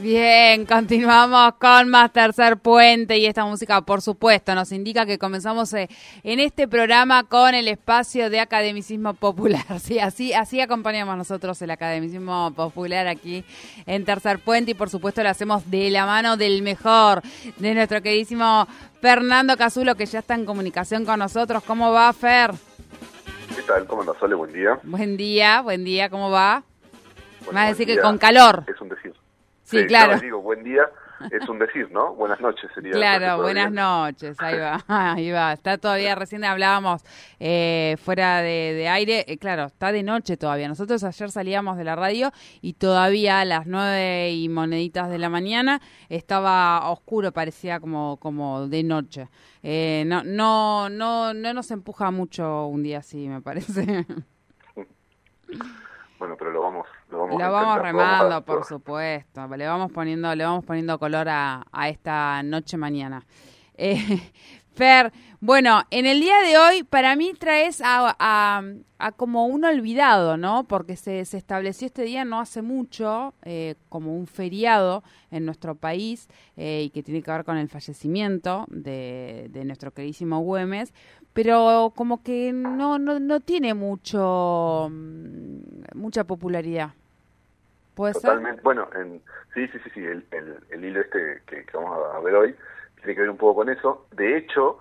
Bien, continuamos con más Tercer Puente y esta música, por supuesto, nos indica que comenzamos eh, en este programa con el espacio de academicismo popular. Sí, así, así acompañamos nosotros el academicismo popular aquí en Tercer Puente y por supuesto lo hacemos de la mano del mejor, de nuestro queridísimo Fernando Casulo, que ya está en comunicación con nosotros. ¿Cómo va, Fer? ¿Qué tal? ¿Cómo andas, Sole? Buen día. Buen día, buen día, ¿cómo va? Bueno, Me va a buen decir que con calor. Es un. Sí, claro. digo, buen día es un decir, ¿no? Buenas noches sería. Claro, buenas noches, ahí va, ahí va. Está todavía, recién hablábamos eh, fuera de, de aire, eh, claro, está de noche todavía. Nosotros ayer salíamos de la radio y todavía a las nueve y moneditas de la mañana estaba oscuro, parecía como, como de noche. Eh, no, no, no, no nos empuja mucho un día así, me parece. Bueno, pero lo vamos, lo vamos, Lo a vamos remando, vamos a- por supuesto. Le vamos poniendo, le vamos poniendo color a, a esta noche mañana. Eh, Fer, bueno, en el día de hoy para mí traes a, a- a como un olvidado, ¿no? Porque se, se estableció este día no hace mucho eh, como un feriado en nuestro país eh, y que tiene que ver con el fallecimiento de, de nuestro queridísimo Güemes, pero como que no, no, no tiene mucho mucha popularidad. ¿Puede ser? Totalmente. Bueno, en, sí, sí, sí, sí. El, el, el hilo este que, que vamos a ver hoy tiene que ver un poco con eso. De hecho,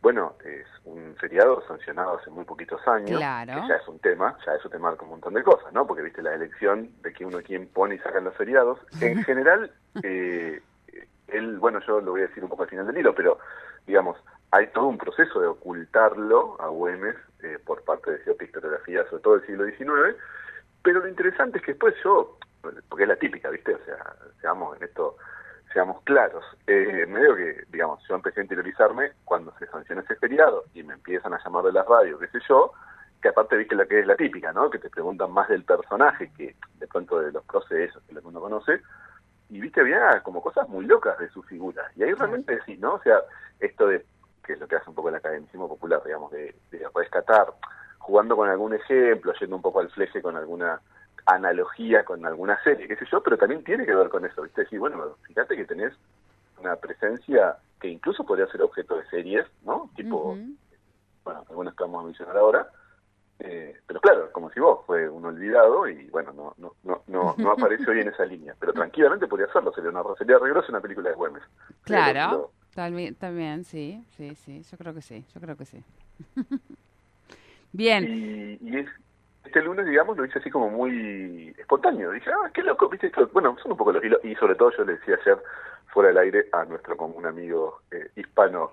bueno, es un feriado sancionado hace muy poquitos años. Claro. Que ya es un tema, ya eso te marca un montón de cosas, ¿no? Porque viste la elección de que uno quien pone y sacan los feriados. En general, eh, él, bueno, yo lo voy a decir un poco al final del hilo, pero digamos, hay todo un proceso de ocultarlo a Güemes eh, por parte de cierta historiografía, sobre todo del siglo XIX, pero lo interesante es que después yo, porque es la típica, ¿viste? O sea, seamos en esto, seamos claros. Eh, me veo que, digamos, yo empecé a interiorizarme cuando se sancionó ese feriado y me empiezan a llamar de la radio, qué sé yo, que aparte viste la que es la típica, ¿no? Que te preguntan más del personaje que de pronto de los procesos que uno conoce. Y viste, había como cosas muy locas de su figura. Y ahí realmente sí, ¿no? O sea, esto de, que es lo que hace un poco el academicismo popular, digamos, de, de rescatar, jugando con algún ejemplo, yendo un poco al fleje con alguna analogía con alguna serie, qué sé yo, pero también tiene que ver con eso, ¿viste? Sí, bueno, fíjate que tenés una presencia que incluso podría ser objeto de series, ¿no? Tipo, bueno, algunas que vamos a mencionar ahora, eh, pero claro, como si vos fue un olvidado y bueno, no no no no, no aparece hoy en esa línea, pero tranquilamente podría hacerlo, sería una sería rigurosa una película de Güemes. Claro, Pero- también, también, sí, sí, sí, yo creo que sí, yo creo que sí. Bien, Y, y es- este lunes, digamos, lo hice así como muy espontáneo. Dije, ah, qué loco, viste, esto? bueno, son un poco los hilos. Y sobre todo yo le decía ayer, fuera del aire, a nuestro común amigo eh, hispano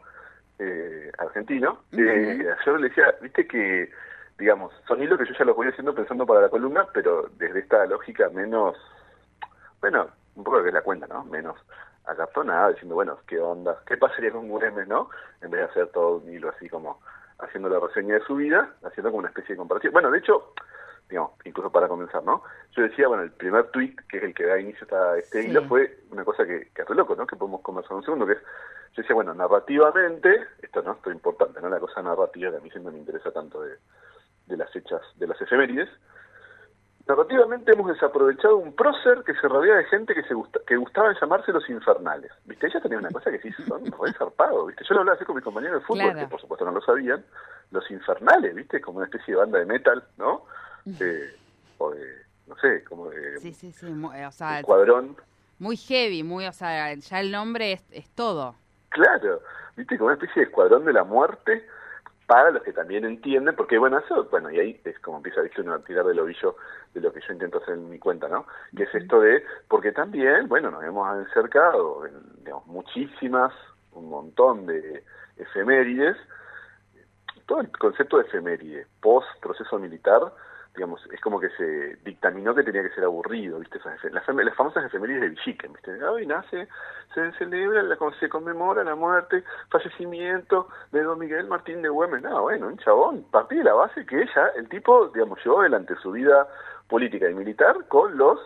eh, argentino. eh, yo le decía, viste que, digamos, son hilos que yo ya los voy haciendo pensando para la columna, pero desde esta lógica menos, bueno, un poco lo que es la cuenta, ¿no? Menos acartonada, diciendo, bueno, ¿qué onda? ¿Qué pasaría con Güemes, no? En vez de hacer todo un hilo así como haciendo la reseña de su vida, haciendo como una especie de comparación. Bueno, de hecho, digamos, incluso para comenzar, ¿no? Yo decía, bueno, el primer tweet, que es el que da inicio a este Sí. hilo, fue una cosa que, que es re loco, ¿no? Que podemos conversar un segundo, que es, yo decía, bueno, narrativamente, esto no, esto es importante, ¿no? La cosa narrativa que a mí siempre me interesa tanto de, de las fechas, de las efemérides. Narrativamente hemos desaprovechado un prócer que se rodea de gente que se gusta, que gustaban llamarse los infernales. ¿Viste? Ella tenía una cosa que sí son re zarpados, ¿viste? Yo lo hablaba así con mis compañeros de fútbol, Claro. que por supuesto no lo sabían. Los infernales, ¿viste? Como una especie de banda de metal, ¿no? Eh, o de, no sé, como de sí, sí, sí, eh, o sea, escuadrón. muy heavy, muy, o sea, ya el nombre es, es todo. Claro, ¿viste? Como una especie de escuadrón de la muerte para los que también entienden, porque bueno, eso, bueno, y ahí es como empieza ¿viste? uno a tirar del ovillo de lo que yo intento hacer en mi cuenta, ¿no? Que es esto de, porque también, bueno, nos hemos acercado digamos, muchísimas, un montón de efemérides, todo el concepto de efeméride, post proceso militar, digamos, es como que se dictaminó que tenía que ser aburrido, ¿viste? Las, las famosas efemérides de Villiquen, ¿viste? Hoy nace, se celebra, la, se conmemora la muerte, fallecimiento de Don Miguel Martín de Güemes. No, bueno, un chabón, partí de la base que ella, el tipo, digamos, llevó adelante su vida política y militar con los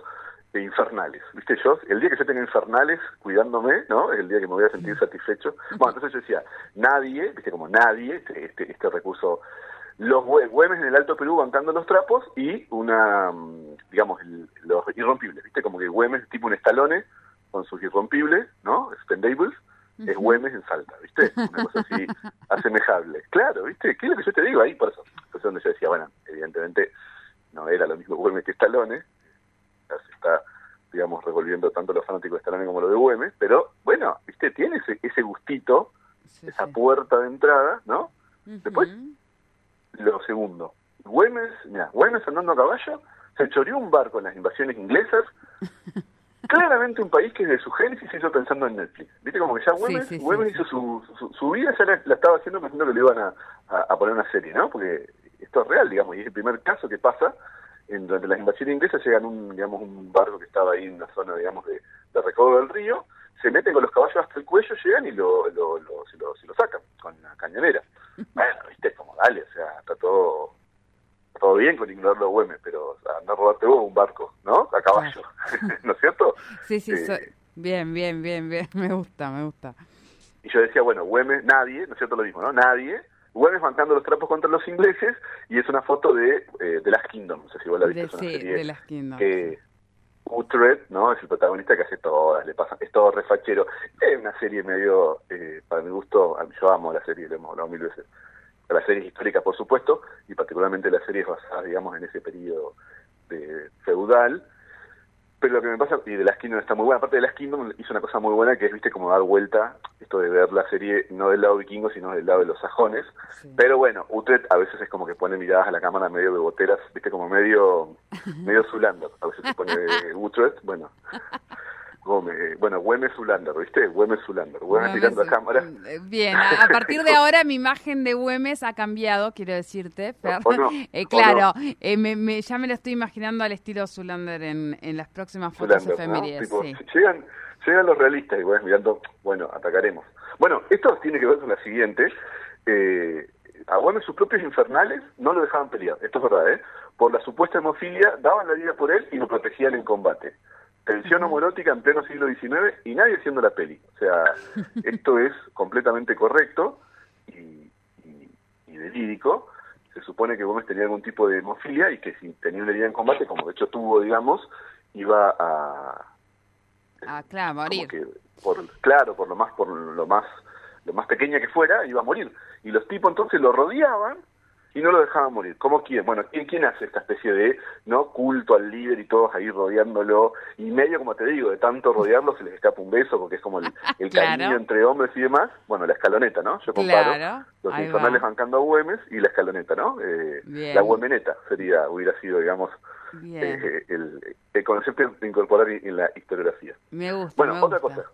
infernales, ¿viste? Yo, el día que yo tenga infernales cuidándome, ¿no? Es el día que me voy a sentir satisfecho. Bueno, entonces yo decía, nadie, ¿viste? Como nadie, este, este, este recurso los Güemes en el Alto Perú bancando los trapos y una, mm, digamos, los irrompibles, ¿viste? Como que Güemes tipo un estalone con sus irrompibles, ¿no? Expendables, es Güemes en Salta, ¿viste? Una cosa así asemejable. Claro, ¿viste? ¿Qué es lo que yo te digo ahí? Por eso, por eso donde yo decía, bueno, evidentemente no era lo mismo Güemes que Estalone, se está, digamos, revolviendo tanto los fanáticos de Estalone como lo de Güemes, pero bueno, ¿viste? Tiene ese, ese gustito, esa puerta de entrada, ¿no? Después lo segundo, Güemes, mira, Güemes andando a caballo, se choreó un barco en las invasiones inglesas. Claramente un país que desde su génesis se hizo pensando en Netflix. Viste como que ya Güemes, hizo su, su, vida, ya la, estaba haciendo pensando que le iban a, a, poner una serie, ¿no? Porque esto es real, digamos, y es el primer caso que pasa. En, durante las invasiones inglesas llegan un, digamos, un barco que estaba ahí en una zona, digamos, de, de del río, se meten con los caballos hasta el cuello, llegan y lo, lo, lo, se, lo, se lo sacan con la cañonera. Bueno, viste, como dale, o sea, está todo todo bien con ignorar los Güemes, pero o sea, no robarte vos un barco, ¿no? A caballo, ¿no es cierto? Sí, sí, eh, bien, bien, bien, bien, me gusta, me gusta. Y yo decía, bueno, Güemes, nadie, ¿no es cierto lo mismo, no? Nadie, Güemes bancando los trapos contra los ingleses, y es una foto de, eh, de Las Kingdom, no sé si vos la viste, de, sí, de Las Kingdom. Que, Utrecht, ¿no? Es el protagonista que hace todas, le pasa, es todo refachero. Es una serie medio, eh, para mi gusto, yo amo la serie, lo hemos hablado mil veces. La serie histórica, por supuesto, y particularmente la serie basada, digamos, en ese periodo de feudal, pero lo que me pasa, y de las Kingdom está muy buena, aparte de las Kingdom hizo una cosa muy buena que es, viste, como dar vuelta, esto de ver la serie no del lado vikingo, sino del lado de los sajones. Pero bueno, Utrecht a veces es como que pone miradas a la cámara medio de boteras, viste, como medio, medio Zulander. A veces se pone Utrecht, bueno, bueno, Güemes Zulander, ¿viste? Güemes Zulander, Güemes mirando a cámara. Eh, bien, a, partir de ahora mi imagen de Güemes ha cambiado, quiero decirte, eh, claro, eh, me, ya me lo estoy imaginando al estilo Zulander en, en las próximas fotos efemérides. llegan, llegan los realistas y Güemes mirando, bueno, atacaremos. Bueno, esto tiene que ver con la siguiente. a Güemes sus propios infernales no lo dejaban pelear, esto es verdad, ¿eh? Por la supuesta hemofilia, daban la vida por él y lo protegían en combate tensión homorótica en pleno siglo XIX y nadie haciendo la peli. O sea, esto es completamente correcto y, y, verídico. Se supone que Gómez tenía algún tipo de hemofilia y que si tenía una herida en combate, como de hecho tuvo, digamos, iba a... Ah, claro, morir. por, claro, por lo más, por lo más, lo más pequeña que fuera, iba a morir. Y los tipos entonces lo rodeaban y no lo dejaban morir. ¿Cómo quién? Bueno, ¿quién, ¿quién hace esta especie de no culto al líder y todos ahí rodeándolo? Y medio, como te digo, de tanto rodearlo se les escapa un beso porque es como el, el cariño entre hombres y demás. Bueno, la escaloneta, ¿no? Yo comparo los infernales bancando a Güemes y la escaloneta, ¿no? Eh, la Güemeneta sería, hubiera sido, digamos, eh, el, el, concepto de incorporar en la historiografía. Me gusta. Bueno, otra cosa.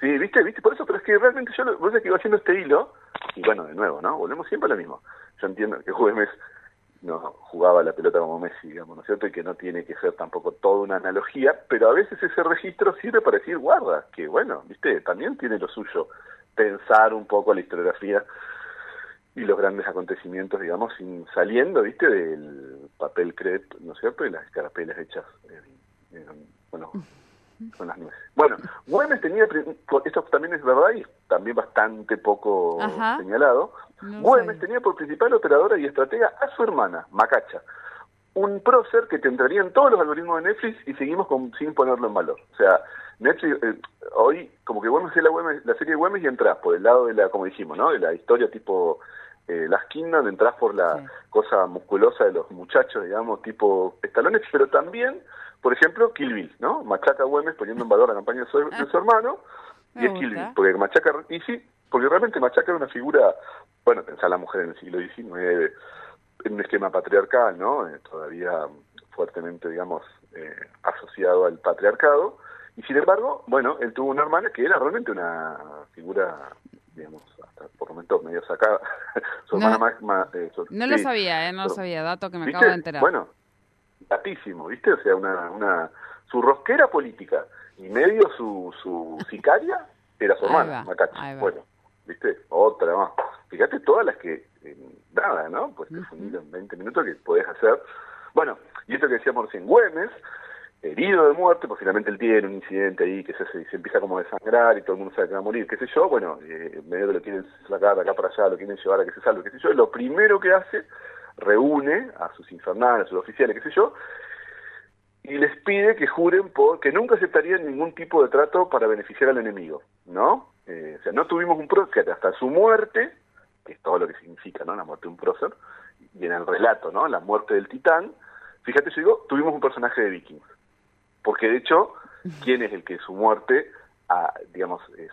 Sí, viste, viste, por eso, pero es que realmente yo, vos que iba haciendo este hilo, y bueno, de nuevo, ¿no? Volvemos siempre a lo mismo yo entiendo que Güemes no jugaba la pelota como Messi, digamos, ¿no es cierto? Y que no tiene que ser tampoco toda una analogía, pero a veces ese registro sirve para decir, guarda, que bueno, viste, también tiene lo suyo pensar un poco la historiografía y los grandes acontecimientos, digamos, sin, saliendo, viste, del papel crepe, ¿no es cierto? Y las escarapelas hechas, bueno, con las nueces. Bueno, Güemes tenía, esto también es verdad y también bastante poco señalado, Güemes tenía por principal operadora y estratega a su hermana, Macacha, un prócer que te entraría en todos los algoritmos de Netflix y seguimos con, sin ponerlo en valor. O sea, Netflix, eh, hoy, como que Güemes es la, la serie de Güemes y entras por el lado de la, como dijimos, ¿no? De la historia tipo eh, Las Kingdom, entras por la cosa musculosa de los muchachos, digamos, tipo estalones, pero también, por ejemplo, Kill Bill, ¿no? Machaca Güemes poniendo en valor la campaña de su, de su hermano, y es Kill Bill, porque Machaca, y sí, porque realmente Machaca era una figura, bueno, pensar la mujer en el siglo XIX, en un esquema patriarcal, ¿no? Eh, todavía fuertemente, digamos, eh, asociado al patriarcado, y sin embargo, bueno, él tuvo una hermana que era realmente una figura digamos, hasta por momentos medio sacada. su No. hermana más... eh, su- No lo sabía, ¿eh? No lo sabía. Dato que me ¿Viste? acabo de enterar. Bueno, datísimo, ¿viste? O sea, una, una su rosquera política y medio su, su sicaria era su hermana, Macachi. Bueno, ¿viste? Otra más. Fíjate todas las que, eh, nada, ¿no? Pues te fundido en 20 minutos que podés hacer. Bueno, y esto que decíamos recién, Güemes, herido de muerte, pues finalmente él tiene un incidente ahí que se, se, se empieza como a desangrar y todo el mundo sabe que va a morir, qué sé yo, bueno, eh, medio que lo quieren sacar de acá para allá, lo quieren llevar a que se salve, qué sé yo, y lo primero que hace, reúne a sus infernales, a sus oficiales, qué sé yo, y les pide que juren por que nunca aceptarían ningún tipo de trato para beneficiar al enemigo, ¿no? Eh, o sea, no tuvimos un prócer hasta su muerte, que es todo lo que significa, ¿no? La muerte de un prócer, y en el relato, ¿no? La muerte del titán, fíjate, yo digo, tuvimos un personaje de Vikings, porque de hecho, ¿quién es el que su muerte, ah, digamos, es,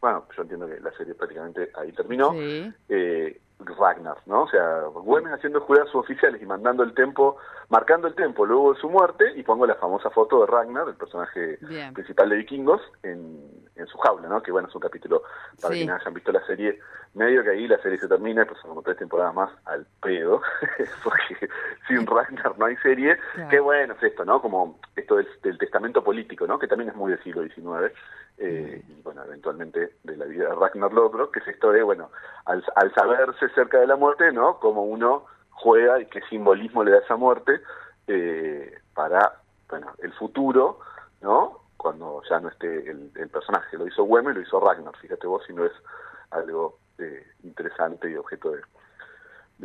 bueno, yo entiendo que la serie prácticamente ahí terminó, Sí. eh, Ragnar, ¿no? O sea, Güemes haciendo jurar a sus oficiales y mandando el tempo, marcando el tempo luego de su muerte, y pongo la famosa foto de Ragnar, el personaje Bien. principal de Vikingos, en, en su jaula, ¿no? Que bueno, es un capítulo, para Sí. quienes hayan visto la serie, medio que ahí la serie se termina, pues son como tres temporadas más al pedo, porque sin Ragnar no hay serie. Claro. Qué bueno es esto, ¿no? Como esto del, del testamento político, ¿no? Que también es muy del siglo XIX. eh, y bueno, eventualmente de la vida de Ragnar Lodbrok, que es esto de, bueno, al, al saberse cerca de la muerte, ¿no? Como uno juega y qué simbolismo le da esa muerte eh, para, bueno, el futuro, ¿no? Cuando ya no esté el, el personaje. Lo hizo Güemes, lo hizo Ragnar, fíjate vos si no es algo eh, interesante y objeto de, de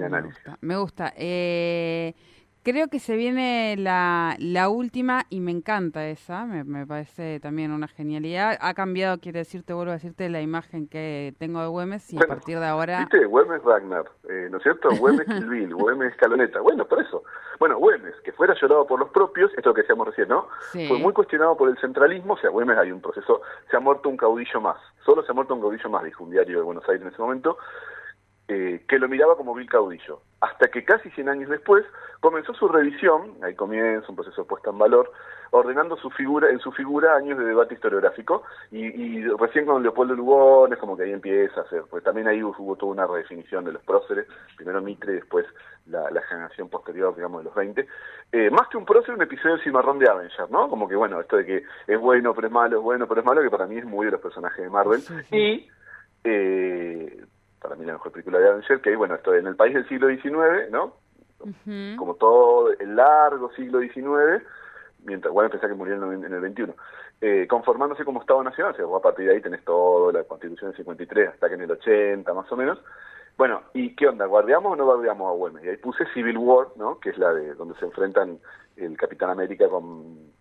Me análisis. gusta. Me gusta. Eh, creo que se viene la, la última y me encanta esa. Me, me parece también una genialidad. Ha cambiado, quiero decirte, vuelvo a decirte, la imagen que tengo de Güemes y a partir de ahora... ¿Viste? Güemes Ragnar, eh, ¿no es cierto? Güemes Kill Bill, Güemes Caloneta. Bueno, por eso. Bueno, Güemes, que fuera llorado por los propios, esto que decíamos recién, ¿no? Sí. Fue muy cuestionado por el centralismo, o sea, Güemes hay un proceso, se ha muerto un caudillo más, solo se ha muerto un caudillo más, dijo un diario de Buenos Aires en ese momento, eh, que lo miraba como vil caudillo. Hasta que casi 100 años después comenzó su revisión, ahí comienza un proceso de puesta en valor, ordenando su figura, en su figura años de debate historiográfico, y, y recién con Leopoldo Lugones, como que ahí empieza a hacer, pues también ahí hubo toda una redefinición de los próceres, primero Mitre y después la, la generación posterior, digamos, de los 20. Eh, más que un prócer, un episodio del cimarrón de Avenger, ¿no? Como que, bueno, esto de que es bueno pero es malo, es bueno pero es malo, que para mí es muy de los personajes de Marvel. Sí, sí. Y eh, para mí la mejor película de Avenger, que bueno, esto en el país del siglo XIX, ¿no? Como todo el largo siglo XIX, mientras, bueno, pensé que murió en el, 21, eh, conformándose como Estado Nacional, o sea, vos a partir de ahí tenés todo, la Constitución del 53, hasta que en el 80 más o menos. Bueno, ¿y qué onda? ¿Guardiamos o no guardiamos a Güemes? Y ahí puse Civil War, ¿no? Que es la de donde se enfrentan el Capitán América con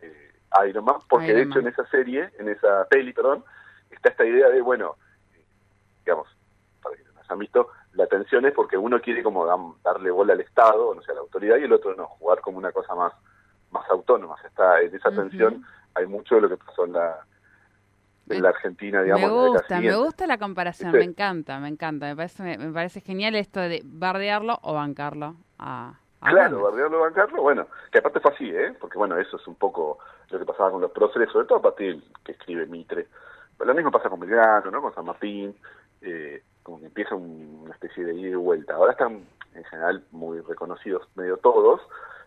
eh, Iron Man, porque Iron de hecho Man. en esa serie, en esa peli, perdón, está esta idea de, bueno, eh, digamos, para que no hayan visto, la tensión es porque uno quiere como darle bola al Estado, no sé, a la autoridad, y el otro no, jugar como una cosa más, más autónoma. O está, en esa tensión hay mucho de lo que pasó en la, en la Argentina, digamos. me gusta, me gusta la comparación, me encanta, me encanta. Me parece, me, parece genial esto de bardearlo o bancarlo a, a Claro, bardearlo, bancarlo, bueno, que aparte fue así, ¿eh? Porque bueno, eso es un poco lo que pasaba con los próceres, sobre todo a partir que escribe Mitre. Pero lo mismo pasa con Belgrano, ¿no? Con San Martín, eh, como que empieza un- una especie de ida y vuelta. Ahora están en general muy reconocidos medio todos,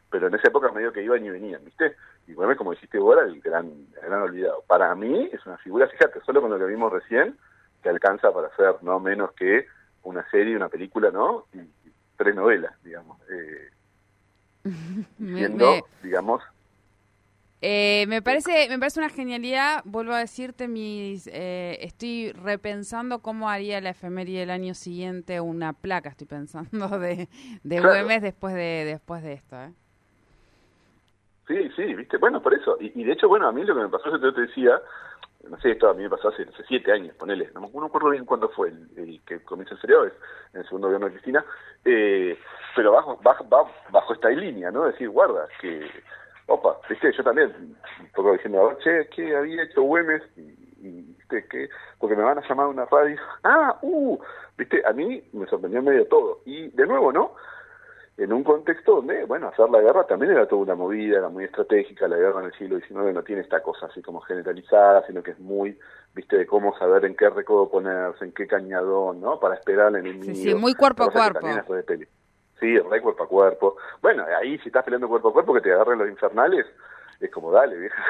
pero en esa época medio que iban y venían, ¿viste? Y bueno, como dijiste vos, era el gran, el gran olvidado. Para mí es una figura, fíjate, solo con lo que vimos recién, que alcanza para hacer no menos que una serie, una película, ¿no? Y, y tres novelas, digamos. Eh, Me- siendo, me- digamos, Eh, me parece me parece una genialidad. Vuelvo a decirte, mis eh, estoy repensando cómo haría la efeméride del año siguiente una placa. Estoy pensando de, de Claro. Güemes después de después de esto. ¿eh? Sí, sí, viste, bueno, por eso. Y, y de hecho, bueno, a mí lo que me pasó, yo te, decía, no sé, esto a mí me pasó hace, hace siete años, ponele, no me no acuerdo bien cuándo fue el, el que comienza el seriado, es en el segundo gobierno de Cristina, eh, pero bajo, bajo, va bajo esta línea, ¿no? Decir, guarda, que, opa, viste, yo también, un poco diciendo, a ver, che, ¿qué había hecho Güemes? Y, viste, ¿qué? Porque me van a llamar a una radio, ah, uh, viste, a mí me sorprendió medio todo. Y de nuevo, ¿no? en un contexto donde, bueno, hacer la guerra también era toda una movida, era muy estratégica, la guerra en el siglo XIX no tiene esta cosa así como generalizada, sino que es muy, viste, de cómo saber en qué recodo ponerse, en qué cañadón, ¿no? Para esperar al enemigo. Sí, sí, muy cuerpo a cuerpo. Sí, re cuerpo a cuerpo. Bueno, ahí si estás peleando cuerpo a cuerpo que te agarren los infernales, es como dale, vieja.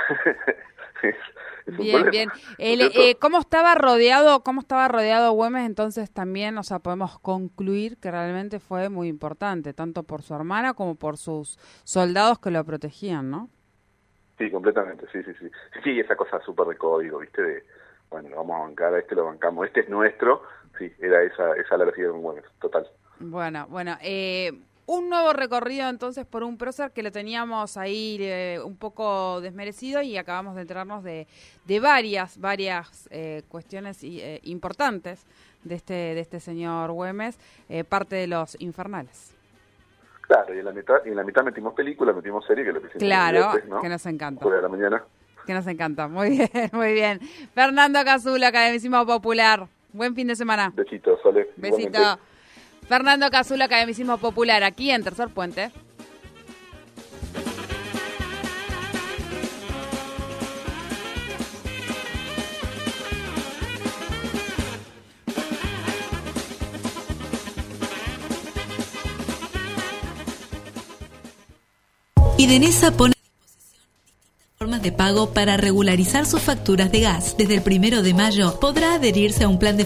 bien, bien. Eh, ¿Cómo estaba rodeado, cómo estaba rodeado Güemes? Entonces también, o sea, podemos concluir que realmente fue muy importante, tanto por su hermana como por sus soldados que lo protegían, ¿no? Sí, completamente, sí, sí, sí. Sí, esa cosa súper de código, ¿viste? De, bueno, lo vamos a bancar, a este lo bancamos, este es nuestro. Sí, era esa, esa la con Güemes, total. Bueno, bueno, eh, un nuevo recorrido entonces por un prócer que lo teníamos ahí eh, un poco desmerecido y acabamos de enterarnos de, de varias, varias eh, cuestiones eh, importantes de este, de este señor Güemes, parte de los infernales. Claro, y en la mitad, y en la mitad metimos película, metimos serie, que lo que Claro, que nos encanta. De la mañana. Que nos encanta, muy bien, muy bien. Fernando Cazula, Academicismo Popular. Buen fin de semana. Besitos, Sole. Besito. Fernando Cazula, Academicismo Popular, aquí en Tercer Puente. Y Denesa pone a disposición distintas formas de pago para regularizar sus facturas de gas. Desde el primero de mayo podrá adherirse a un plan de